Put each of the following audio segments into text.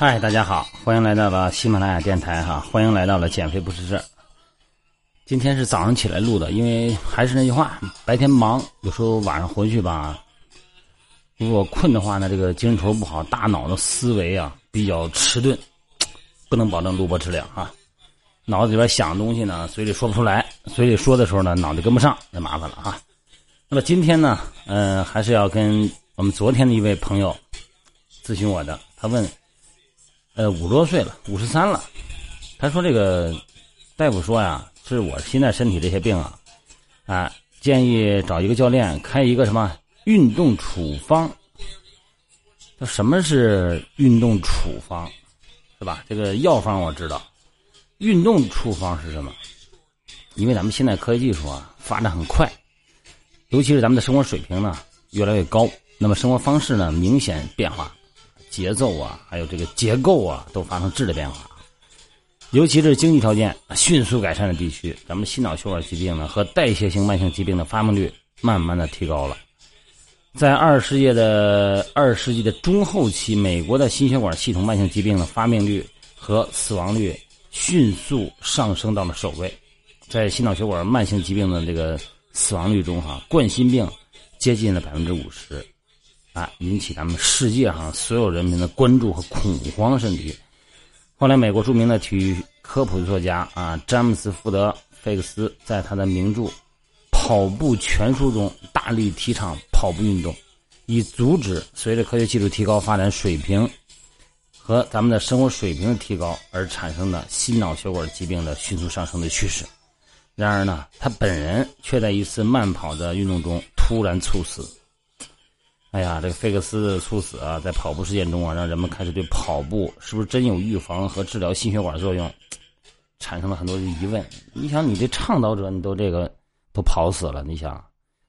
嗨，大家好，欢迎来到了喜马拉雅电台哈，欢迎来到了减肥不是事儿。今天是早上起来录的，因为还是那句话，白天忙，有时候晚上回去吧，如果困的话呢，这个精神头不好，大脑的思维啊比较迟钝，不能保证录播质量啊。脑子里边想的东西呢，嘴里说不出来，嘴里说的时候呢，脑子跟不上，那麻烦了啊。那么今天呢，呃，还是要跟我们昨天的一位朋友咨询我的，他问，呃，五十多岁了，五十三了，他说这个大夫说呀。是我现在身体这些病啊，啊，建议找一个教练开一个什么运动处方。那什么是运动处方？是吧？这个药方我知道，运动处方是什么？因为咱们现在科学技术啊发展很快，尤其是咱们的生活水平呢越来越高，那么生活方式呢明显变化，节奏啊，还有这个结构啊都发生质的变化。尤其是经济条件迅速改善的地区，咱们心脑血管疾病呢和代谢性慢性疾病的发病率慢慢的提高了。在二十世纪的二十世纪的中后期，美国的心血管系统慢性疾病的发病率和死亡率迅速上升到了首位。在心脑血管慢性疾病的这个死亡率中，哈，冠心病接近了百分之五十，啊，引起咱们世界上所有人民的关注和恐慌，甚至。后来，美国著名的体育科普作家啊，詹姆斯·福德·费克斯在他的名著《跑步全书》中大力提倡跑步运动，以阻止随着科学技术提高发展水平和咱们的生活水平的提高而产生的心脑血管疾病的迅速上升的趋势。然而呢，他本人却在一次慢跑的运动中突然猝死。哎呀，这个费克斯猝死啊，在跑步事件中啊，让人们开始对跑步是不是真有预防和治疗心血管作用，产生了很多的疑问。你想，你这倡导者，你都这个都跑死了，你想，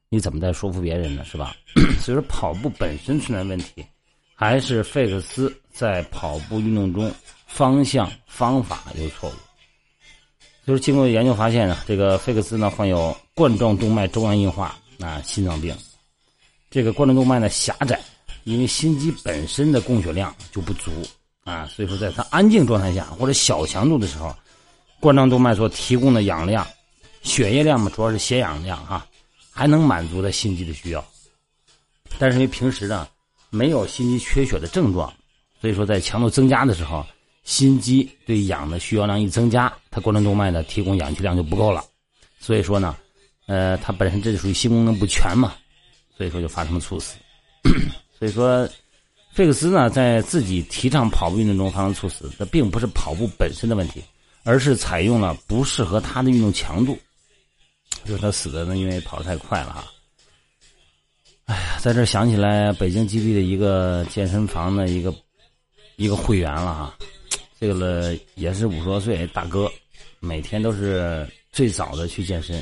你怎么再说服别人呢？是吧？所以说，跑步本身存在问题，还是费克斯在跑步运动中方向方法有错误？就是经过研究发现呢，这个费克斯呢患有冠状动脉粥样硬化啊，心脏病。这个冠状动脉呢狭窄，因为心肌本身的供血量就不足啊，所以说在它安静状态下或者小强度的时候，冠状动脉所提供的氧量、血液量嘛，主要是血氧量哈，还能满足它心肌的需要。但是因为平时呢没有心肌缺血的症状，所以说在强度增加的时候，心肌对氧的需要量一增加，它冠状动脉呢提供氧气量就不够了。所以说呢，呃，它本身这就属于心功能不全嘛。所以说就发生了猝死，所以说，费克斯呢在自己提倡跑步运动中发生猝死，这并不是跑步本身的问题，而是采用了不适合他的运动强度，就是他死的呢，因为跑得太快了哈。哎呀，在这想起来北京基地的一个健身房的一个一个会员了哈，这个了也是五十多岁大哥，每天都是最早的去健身。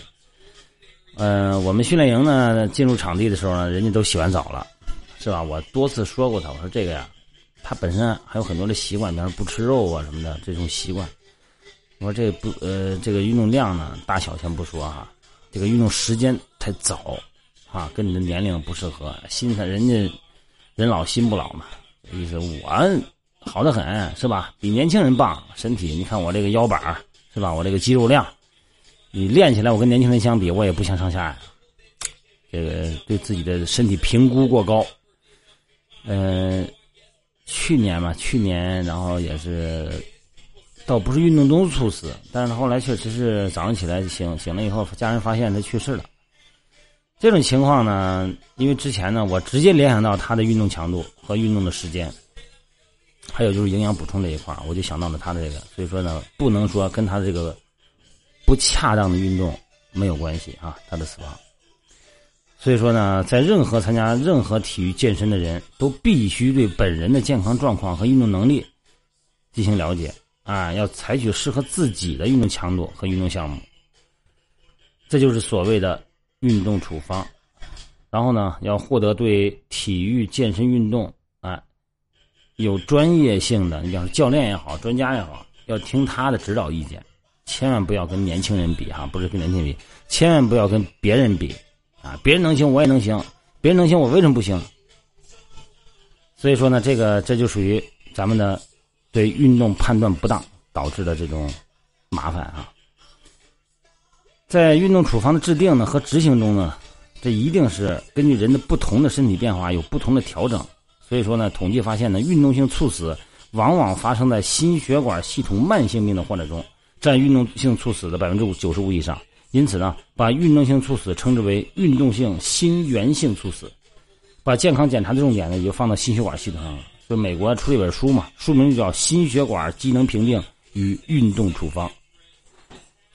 嗯，我们训练营呢，进入场地的时候呢，人家都洗完澡了，是吧？我多次说过他，我说这个呀，他本身还有很多的习惯，比方不吃肉啊什么的这种习惯。我说这不呃，这个运动量呢，大小先不说哈，这个运动时间太早，啊，跟你的年龄不适合。心态人家人老心不老嘛，意思我好的很，是吧？比年轻人棒，身体你看我这个腰板是吧？我这个肌肉量。你练起来，我跟年轻人相比，我也不相上下呀。这个对自己的身体评估过高。嗯，去年嘛，去年然后也是，倒不是运动中猝死，但是后来确实是早上起来醒醒了以后，家人发现他去世了。这种情况呢，因为之前呢，我直接联想到他的运动强度和运动的时间，还有就是营养补充这一块我就想到了他的这个，所以说呢，不能说跟他这个。不恰当的运动没有关系啊，他的死亡。所以说呢，在任何参加任何体育健身的人都必须对本人的健康状况和运动能力进行了解啊，要采取适合自己的运动强度和运动项目。这就是所谓的运动处方。然后呢，要获得对体育健身运动啊有专业性的，你比方说教练也好，专家也好，要听他的指导意见。千万不要跟年轻人比哈，不是跟年轻人比，千万不要跟别人比，啊，别人能行我也能行，别人能行我为什么不行？所以说呢，这个这就属于咱们的对运动判断不当导致的这种麻烦啊。在运动处方的制定呢和执行中呢，这一定是根据人的不同的身体变化有不同的调整。所以说呢，统计发现呢，运动性猝死往往发生在心血管系统慢性病的患者中，占运动性猝死的百分之五九十五以上。因此呢，把运动性猝死称之为运动性心源性猝死。把健康检查的重点呢，也就放到心血管系统上了。就美国出了一本书嘛，书名就叫《心血管机能评定与运动处方》。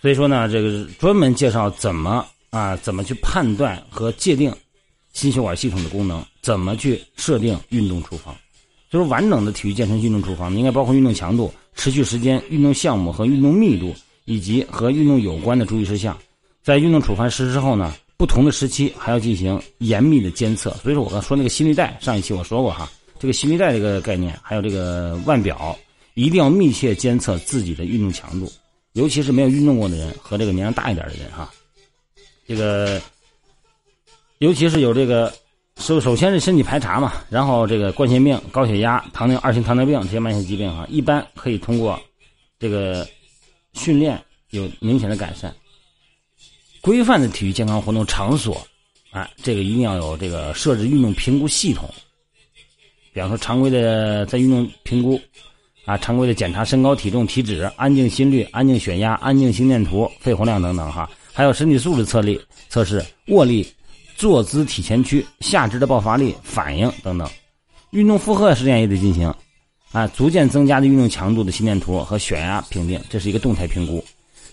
所以说呢，这个专门介绍怎么啊，怎么去判断和界定心血管系统的功能。怎么去设定运动处方？就是完整的体育健身运动处方，应该包括运动强度、持续时间、运动项目和运动密度，以及和运动有关的注意事项。在运动处方实施后呢，不同的时期还要进行严密的监测。所以说我刚说那个心率带，上一期我说过哈，这个心率带这个概念，还有这个腕表，一定要密切监测自己的运动强度，尤其是没有运动过的人和这个年龄大一点的人哈，这个，尤其是有这个。首首先是身体排查嘛，然后这个冠心病、高血压、糖尿二型糖尿病这些慢性疾病哈，一般可以通过这个训练有明显的改善。规范的体育健康活动场所，啊，这个一定要有这个设置运动评估系统。比方说常规的在运动评估，啊，常规的检查身高、体重、体脂、安静心率、安静血压、安静心电图、肺活量等等哈，还有身体素质测力测试、握力。坐姿体前屈、下肢的爆发力、反应等等，运动负荷实验也得进行，啊，逐渐增加的运动强度的心电图和血压评定，这是一个动态评估。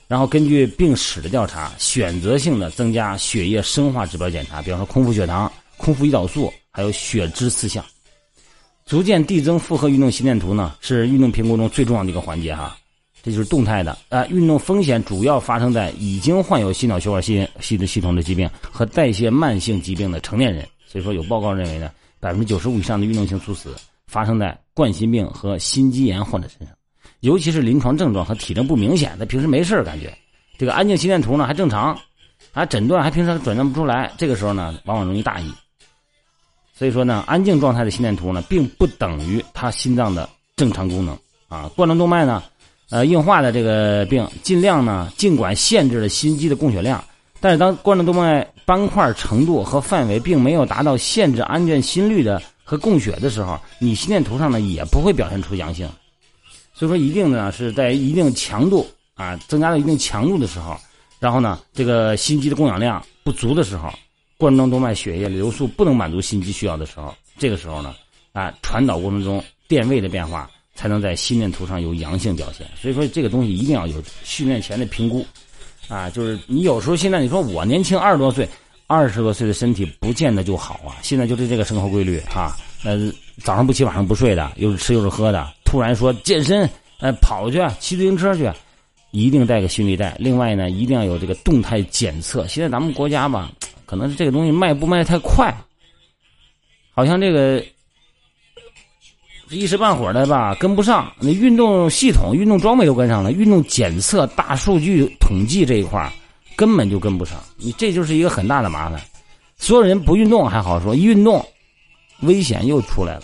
然后根据病史的调查，选择性的增加血液生化指标检查，比方说空腹血糖、空腹胰岛素，还有血脂四项。逐渐递增负荷运动心电图呢，是运动评估中最重要的一个环节哈。这就是动态的啊，运动风险主要发生在已经患有心脑血管系系的系统的疾病和代谢慢性疾病的成年人。所以说，有报告认为呢，百分之九十五以上的运动性猝死发生在冠心病和心肌炎患者身上，尤其是临床症状和体征不明显，他平时没事感觉这个安静心电图呢还正常，啊，诊断还平时诊断不出来，这个时候呢往往容易大意。所以说呢，安静状态的心电图呢，并不等于他心脏的正常功能啊，冠状动脉呢。呃，硬化的这个病，尽量呢，尽管限制了心肌的供血量，但是当冠状动脉斑块程度和范围并没有达到限制安全心率的和供血的时候，你心电图上呢也不会表现出阳性。所以说，一定呢是在一定强度啊增加到一定强度的时候，然后呢，这个心肌的供氧量不足的时候，冠状动脉血液流速不能满足心肌需要的时候，这个时候呢，啊，传导过程中电位的变化。才能在心电图上有阳性表现，所以说这个东西一定要有训练前的评估，啊，就是你有时候现在你说我年轻二十多岁，二十多岁的身体不见得就好啊。现在就是这个生活规律哈，呃，早上不起晚上不睡的，又是吃又是喝的，突然说健身，呃，跑去骑自行车去，一定带个心率带。另外呢，一定要有这个动态检测。现在咱们国家吧，可能是这个东西迈步迈太快，好像这个。这一时半会儿的吧，跟不上。那运动系统、运动装备都跟上了，运动检测、大数据统计这一块根本就跟不上。你这就是一个很大的麻烦。所有人不运动还好说，一运动，危险又出来了。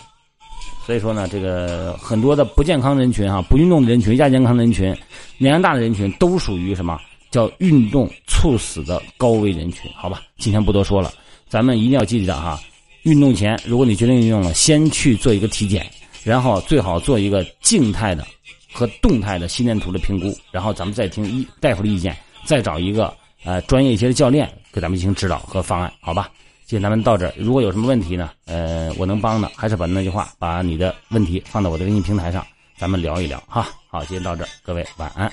所以说呢，这个很多的不健康人群哈，不运动的人群、亚健康人群、年龄大的人群，都属于什么叫运动猝死的高危人群？好吧，今天不多说了，咱们一定要记着哈。运动前，如果你决定运动了，先去做一个体检。然后最好做一个静态的和动态的心电图的评估然后咱们再听医大夫的意见再找一个呃专业一些的教练给咱们进行指导和方案好吧今天咱们到这儿如果有什么问题呢呃我能帮的还是把那句话把你的问题放到我的微信平台上咱们聊一聊哈好今天到这儿各位晚安。